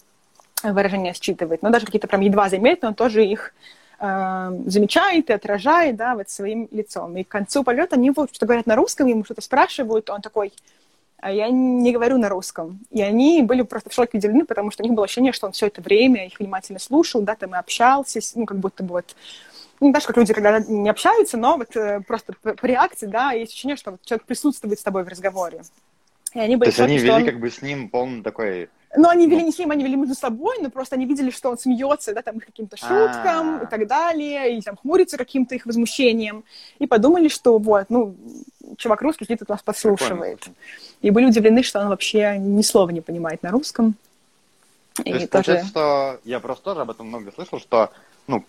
выражения считывает, но даже какие-то прям едва заметные, он тоже их э, замечает и отражает, да, вот своим лицом. И к концу полета они вот что говорят на русском, ему что-то спрашивают, он такой, а я не говорю на русском. И они были просто в шоке удивлены, потому что у них было ощущение, что он все это время их внимательно слушал, да, там и общался, ну, как будто бы вот ну, даже как люди, когда не общаются, но вот э, просто по, по реакции, да, есть ощущение, что вот человек присутствует с тобой в разговоре. И они были То есть шоке, они вели он... как бы с ним полный такой но они вели ну. не с ним, они вели между собой, но просто они видели, что он смеется, да, там, их каким-то шуткам А-а-а. и так далее, и там хмурится каким-то их возмущением, и подумали, что вот, ну, чувак русский тут нас подслушивает. И были удивлены, что он вообще ни слова не понимает на русском. То есть, тоже... получается, что я просто тоже об этом много слышал, что, ну,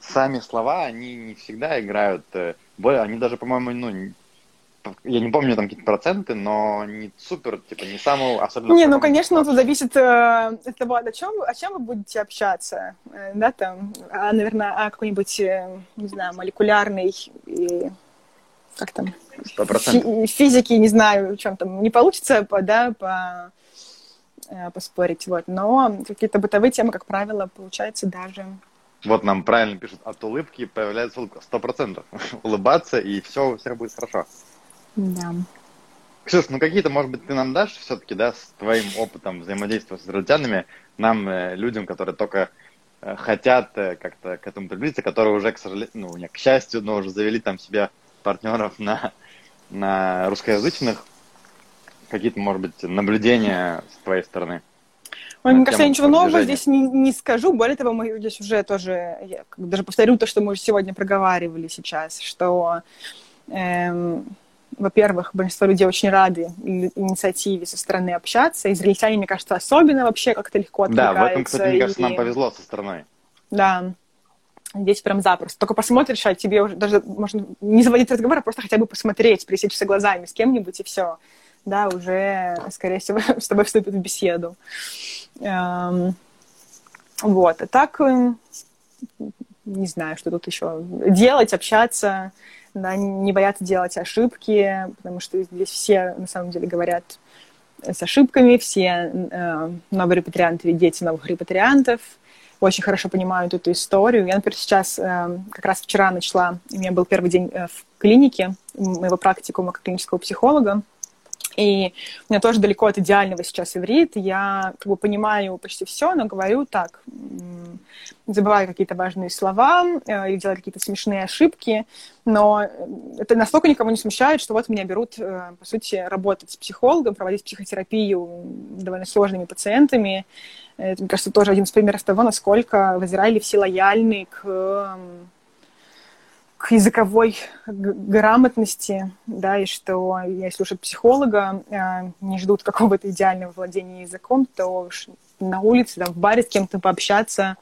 сами слова, они не всегда играют, э, они даже, по-моему, ну, я не помню там какие-то проценты, но не супер, типа, не самую особенно... Не, ну, конечно, это зависит э, от того, о чем, о чем вы будете общаться, э, да, там, а, наверное, о какой-нибудь, э, не знаю, молекулярной и как там, фи- физики, не знаю, в чем там, не получится, по, да, по, э, поспорить, вот, но какие-то бытовые темы, как правило, получается даже... Вот нам правильно пишут, от улыбки появляется улыбка, сто процентов. Улыбаться, и все у всех будет хорошо. Да. Ксюш, ну какие-то, может быть, ты нам дашь все-таки, да, с твоим опытом взаимодействия с израильтянами, нам, э, людям, которые только э, хотят э, как-то к этому приблизиться, которые уже, к сожалению, ну, не к счастью, но уже завели там себе партнеров на, на русскоязычных, какие-то, может быть, наблюдения с твоей стороны? Ой, мне кажется, я ничего нового здесь не, не скажу. Более того, мы здесь уже тоже, я даже повторю то, что мы сегодня проговаривали сейчас, что эм, во-первых, большинство людей очень рады инициативе со стороны общаться. Израильтяне, мне кажется, особенно вообще как-то легко отвлекаются. Да, в этом, кстати, мне кажется, и... нам повезло со стороны. Да, здесь прям запросто. Только посмотришь, а тебе уже даже можно не заводить разговор, а просто хотя бы посмотреть, пересечься глазами с кем-нибудь, и все. Да, уже, скорее всего, с тобой вступит в беседу. Эм, вот. А так, не знаю, что тут еще делать, общаться да, не бояться делать ошибки, потому что здесь все, на самом деле, говорят с ошибками, все э, новые репатрианты, дети новых репатриантов, очень хорошо понимают эту историю. Я, например, сейчас, э, как раз вчера начала, у меня был первый день э, в клинике моего практикума как клинического психолога, и у меня тоже далеко от идеального сейчас иврит. Я как бы понимаю почти все, но говорю так, забываю какие-то важные слова э, или делаю какие-то смешные ошибки. Но это настолько никого не смущает, что вот меня берут, э, по сути, работать с психологом, проводить психотерапию довольно сложными пациентами. Это, мне кажется, тоже один из примеров того, насколько в Израиле все лояльны к к языковой грамотности, да, и что если слушают психолога, э, не ждут какого-то идеального владения языком, то на улице, там, в баре с кем-то пообщаться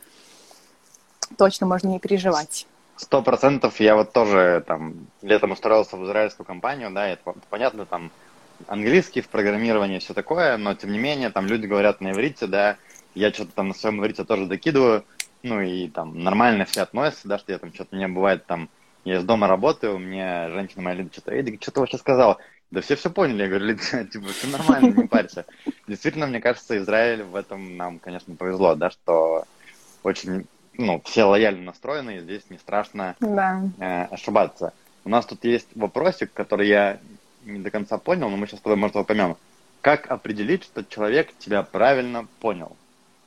точно можно не переживать. Сто процентов. Я вот тоже там летом устроился в израильскую компанию, да, это понятно, там английский в программировании, все такое, но тем не менее там люди говорят на иврите, да, я что-то там на своем иврите тоже докидываю, ну и там нормально все относятся, да, что я там что-то, мне бывает там я из дома работаю, мне женщина моя Лида что-то, Эдик, что ты вообще сказал? Да все все поняли. Я говорю, Лида, типа, все нормально, не парься. Действительно, мне кажется, Израиль в этом нам, конечно, повезло, да, что очень, ну, все лояльно настроены, и здесь не страшно да. э, ошибаться. У нас тут есть вопросик, который я не до конца понял, но мы сейчас может, его поймем. Как определить, что человек тебя правильно понял?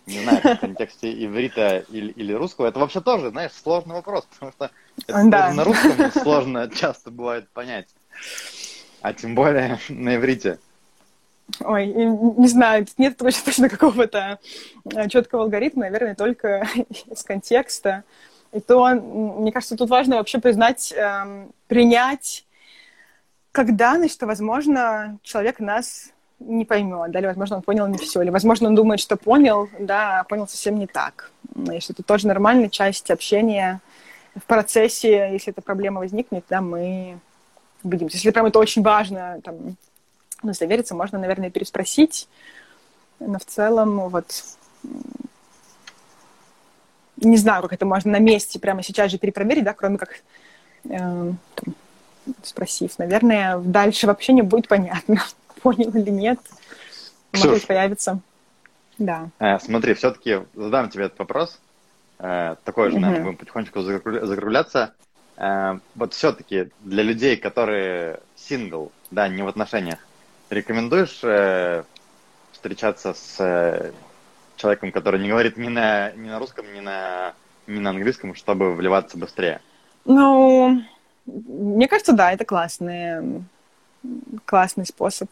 Не знаю, в контексте иврита или, или русского, это вообще тоже, знаешь, сложный вопрос, потому что это да. даже на русском сложно часто бывает понять, а тем более на иврите. Ой, не знаю, нет точно, точно какого-то э, четкого алгоритма, наверное, только из контекста. И то, мне кажется, тут важно вообще признать, эм, принять данность, что, возможно, человек нас не поймет, да, или, возможно, он понял не все, или, возможно, он думает, что понял, да, а понял совсем не так. Если это тоже нормальная часть общения в процессе, если эта проблема возникнет, да, мы убедимся. Если прям это очень важно, там, ну, довериться, можно, наверное, переспросить, но в целом вот не знаю, как это можно на месте прямо сейчас же перепроверить, да, кроме как э, там, спросив. Наверное, дальше вообще не будет понятно, понял или нет. Ксюш, Может появится. Да. Э, смотри, все-таки задам тебе этот вопрос. Э, такой же, наверное, будем потихонечку закругляться. Э, вот все-таки для людей, которые сингл, да, не в отношениях, рекомендуешь э, встречаться с э, человеком, который не говорит ни на, ни на русском, ни на, ни на английском, чтобы вливаться быстрее? Ну, мне кажется, да, это классный, классный способ.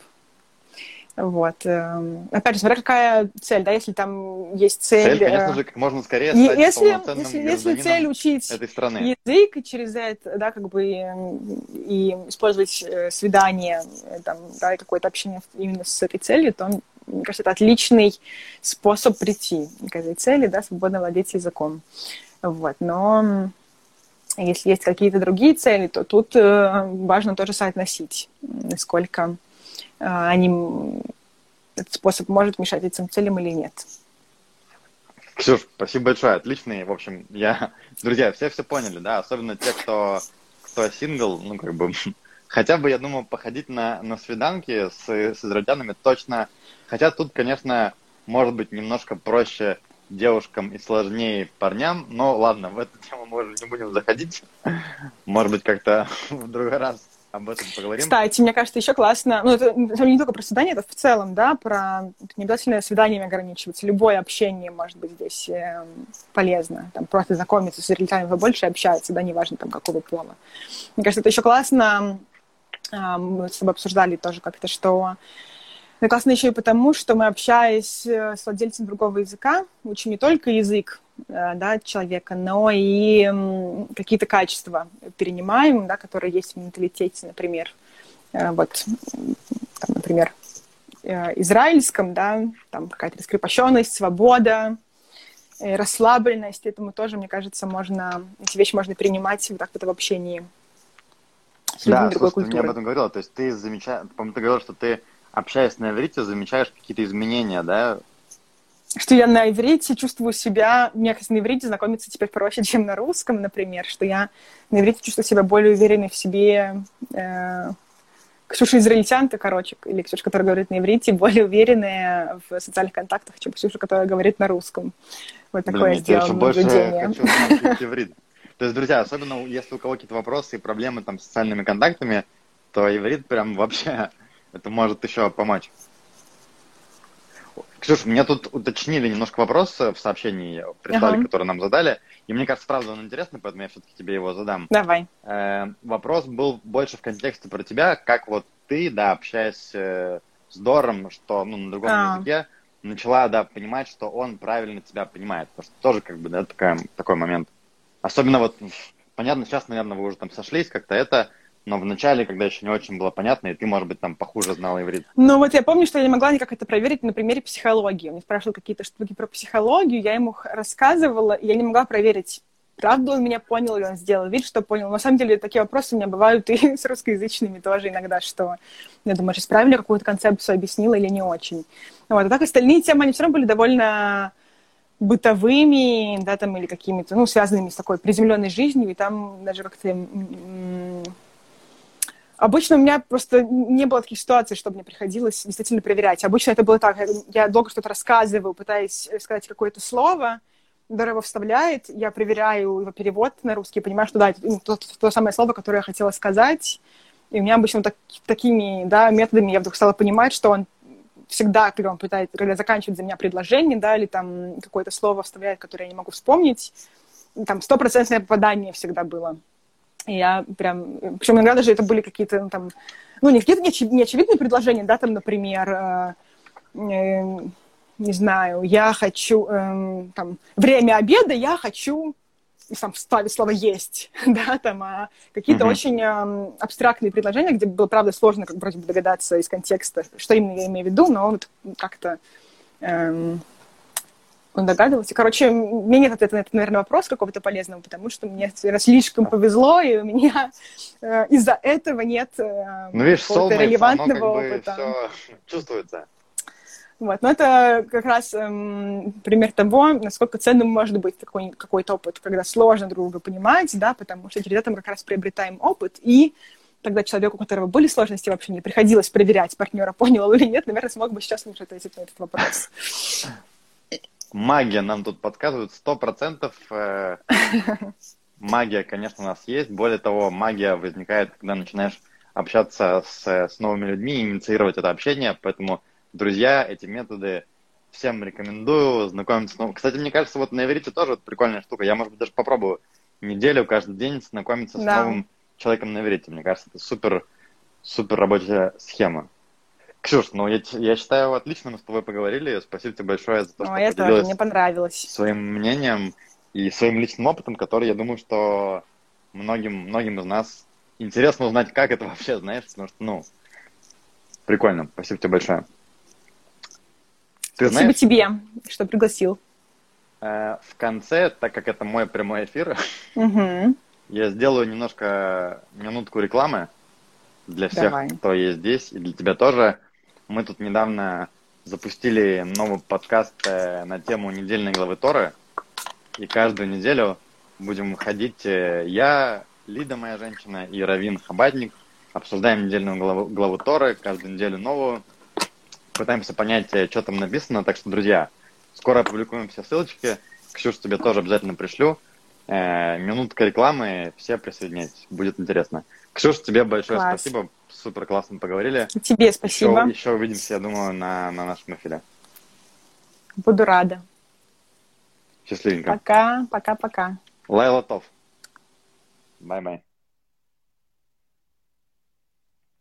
Вот. Эм, опять же, смотря какая цель, да, если там есть цель... Цель, конечно э, же, как можно скорее стать если, если, если цель учить этой страны. язык и через это, да, как бы и использовать э, свидание, э, там, да, и какое-то общение именно с этой целью, то, мне кажется, это отличный способ прийти к этой цели, да, свободно владеть языком. Вот. Но если есть какие-то другие цели, то тут важно тоже соотносить, насколько они, этот способ может мешать этим целям или нет. Ксюш, спасибо большое, отличный, в общем, я, друзья, все все поняли, да, особенно те, кто, кто сингл, ну, как бы, хотя бы, я думаю, походить на, на свиданки с, с израильтянами точно, хотя тут, конечно, может быть немножко проще девушкам и сложнее парням, но ладно, в эту тему мы уже не будем заходить, может быть, как-то в другой раз об этом поговорим. Кстати, мне кажется, еще классно, ну, это не только про свидание, это в целом, да, про не обязательно свиданиями ограничиваться, любое общение может быть здесь э, полезно, там, просто знакомиться с зрителями побольше общаться, да, неважно, там, какого пола. Мне кажется, это еще классно, э, мы с тобой обсуждали тоже как-то, что это классно еще и потому, что мы, общаясь э, с владельцем другого языка, учим не только язык, да, человека, но и какие-то качества перенимаем, да, которые есть в менталитете, например. Э, вот, там, например, э, израильском, да, там какая-то раскрепощенность, свобода, расслабленность. Этому тоже, мне кажется, можно, эти вещи можно принимать вот так вот в общении с людьми да, другой слушай, культуры. ты мне об этом говорила, то есть ты замечаешь, по-моему, ты говорила, что ты, общаясь на иврите, замечаешь какие-то изменения, да, что я на иврите чувствую себя, мне кажется, на иврите знакомиться теперь проще, чем на русском, например, что я на иврите чувствую себя более уверенной в себе. Э, Ксюша израильтянка, короче, или Ксюша, которая говорит на иврите, более уверенная в социальных контактах, чем Ксюша, которая говорит на русском. Вот такое Блин, я сделала наблюдение. Больше хочу иврит. То есть, друзья, особенно если у кого какие-то вопросы и проблемы там с социальными контактами, то иврит прям вообще это может еще помочь. Ксюша, меня тут уточнили немножко вопрос в сообщении, прислали, ага. который нам задали. И мне кажется, правда, он интересный, поэтому я все-таки тебе его задам. Давай. Э, вопрос был больше в контексте про тебя, как вот ты, да, общаясь э, с Дором, что ну, на другом а. языке, начала, да, понимать, что он правильно тебя понимает. Потому что тоже, как бы, да, такая, такой момент. Особенно вот, понятно, сейчас, наверное, вы уже там сошлись как-то, это но в начале, когда еще не очень было понятно, и ты, может быть, там похуже знала иврит. Ну вот я помню, что я не могла никак это проверить на примере психологии. Он спрашивал какие-то штуки про психологию, я ему рассказывала, и я не могла проверить, правда он меня понял, или он сделал вид, что понял. На самом деле такие вопросы у меня бывают и с русскоязычными тоже иногда, что я думаю, сейчас правильно какую-то концепцию объяснила или не очень. Вот. А так остальные темы, они все равно были довольно бытовыми, да, там, или какими-то, ну, связанными с такой приземленной жизнью, и там даже как-то Обычно у меня просто не было таких ситуаций, чтобы мне приходилось действительно проверять. Обычно это было так, я долго что-то рассказываю, пытаясь сказать какое-то слово, Дора вставляет, я проверяю его перевод на русский, понимаю, что да, это ну, то, то самое слово, которое я хотела сказать. И у меня обычно так, такими да, методами я вдруг стала понимать, что он всегда, когда он пытается, когда заканчивает за меня предложение, да, или там какое-то слово вставляет, которое я не могу вспомнить, там стопроцентное попадание всегда было. И я прям... Причем иногда даже это были какие-то ну, там... Ну, не какие-то неочевидные предложения, да, там, например, э, э, не знаю, я хочу... Э, там, время обеда я хочу и сам вставить слово «есть», да, там, а какие-то mm-hmm. очень э, абстрактные предложения, где было, правда, сложно как вроде бы догадаться из контекста, что именно я имею в виду, но вот как-то эм, он догадывался. Короче, мне нет ответа на этот, наверное, вопрос какого-то полезного, потому что мне слишком повезло, и у меня э, из-за этого нет э, ну, видишь, релевантного оно как бы опыта. Все чувствуется. Вот. Но это как раз эм, пример того, насколько ценным может быть такой, какой-то опыт, когда сложно друга понимать, да, потому что через это мы как раз приобретаем опыт, и тогда человеку, у которого были сложности, вообще не приходилось проверять, партнера понял или нет, наверное, смог бы сейчас лучше ответить на этот вопрос. Магия нам тут подсказывает, сто процентов э, магия, конечно, у нас есть. Более того, магия возникает, когда начинаешь общаться с, с новыми людьми, инициировать это общение, поэтому друзья, эти методы всем рекомендую знакомиться с новым. Кстати, мне кажется, вот на иврите тоже вот прикольная штука. Я, может быть, даже попробую неделю, каждый день знакомиться да. с новым человеком на иврите. Мне кажется, это супер, супер рабочая схема. Ксюш, ну я, я считаю, отлично мы с тобой поговорили. Спасибо тебе большое за то, что я тоже, мне понравилось. своим мнением и своим личным опытом, который, я думаю, что многим, многим из нас интересно узнать, как это вообще, знаешь, потому что, ну, прикольно. Спасибо тебе большое. Ты Спасибо знаешь, тебе, что пригласил. Э, в конце, так как это мой прямой эфир, угу. я сделаю немножко минутку рекламы для всех, Давай. кто есть здесь, и для тебя тоже. Мы тут недавно запустили новый подкаст э, на тему недельной главы Торы. И каждую неделю будем ходить э, я, Лида, моя женщина, и Равин Хабадник. Обсуждаем недельную главу, главу Торы, каждую неделю новую пытаемся понять, э, что там написано. Так что, друзья, скоро опубликуем все ссылочки. Ксюш, тебе тоже обязательно пришлю. Минутка рекламы, все присоединяйтесь, будет интересно. Ксюш, тебе большое Класс. спасибо, супер классно поговорили. тебе спасибо. Еще, еще увидимся, я думаю, на, на нашем эфире. Буду рада. Счастливенько. Пока, пока, пока. לילה טוב. Bye-bye.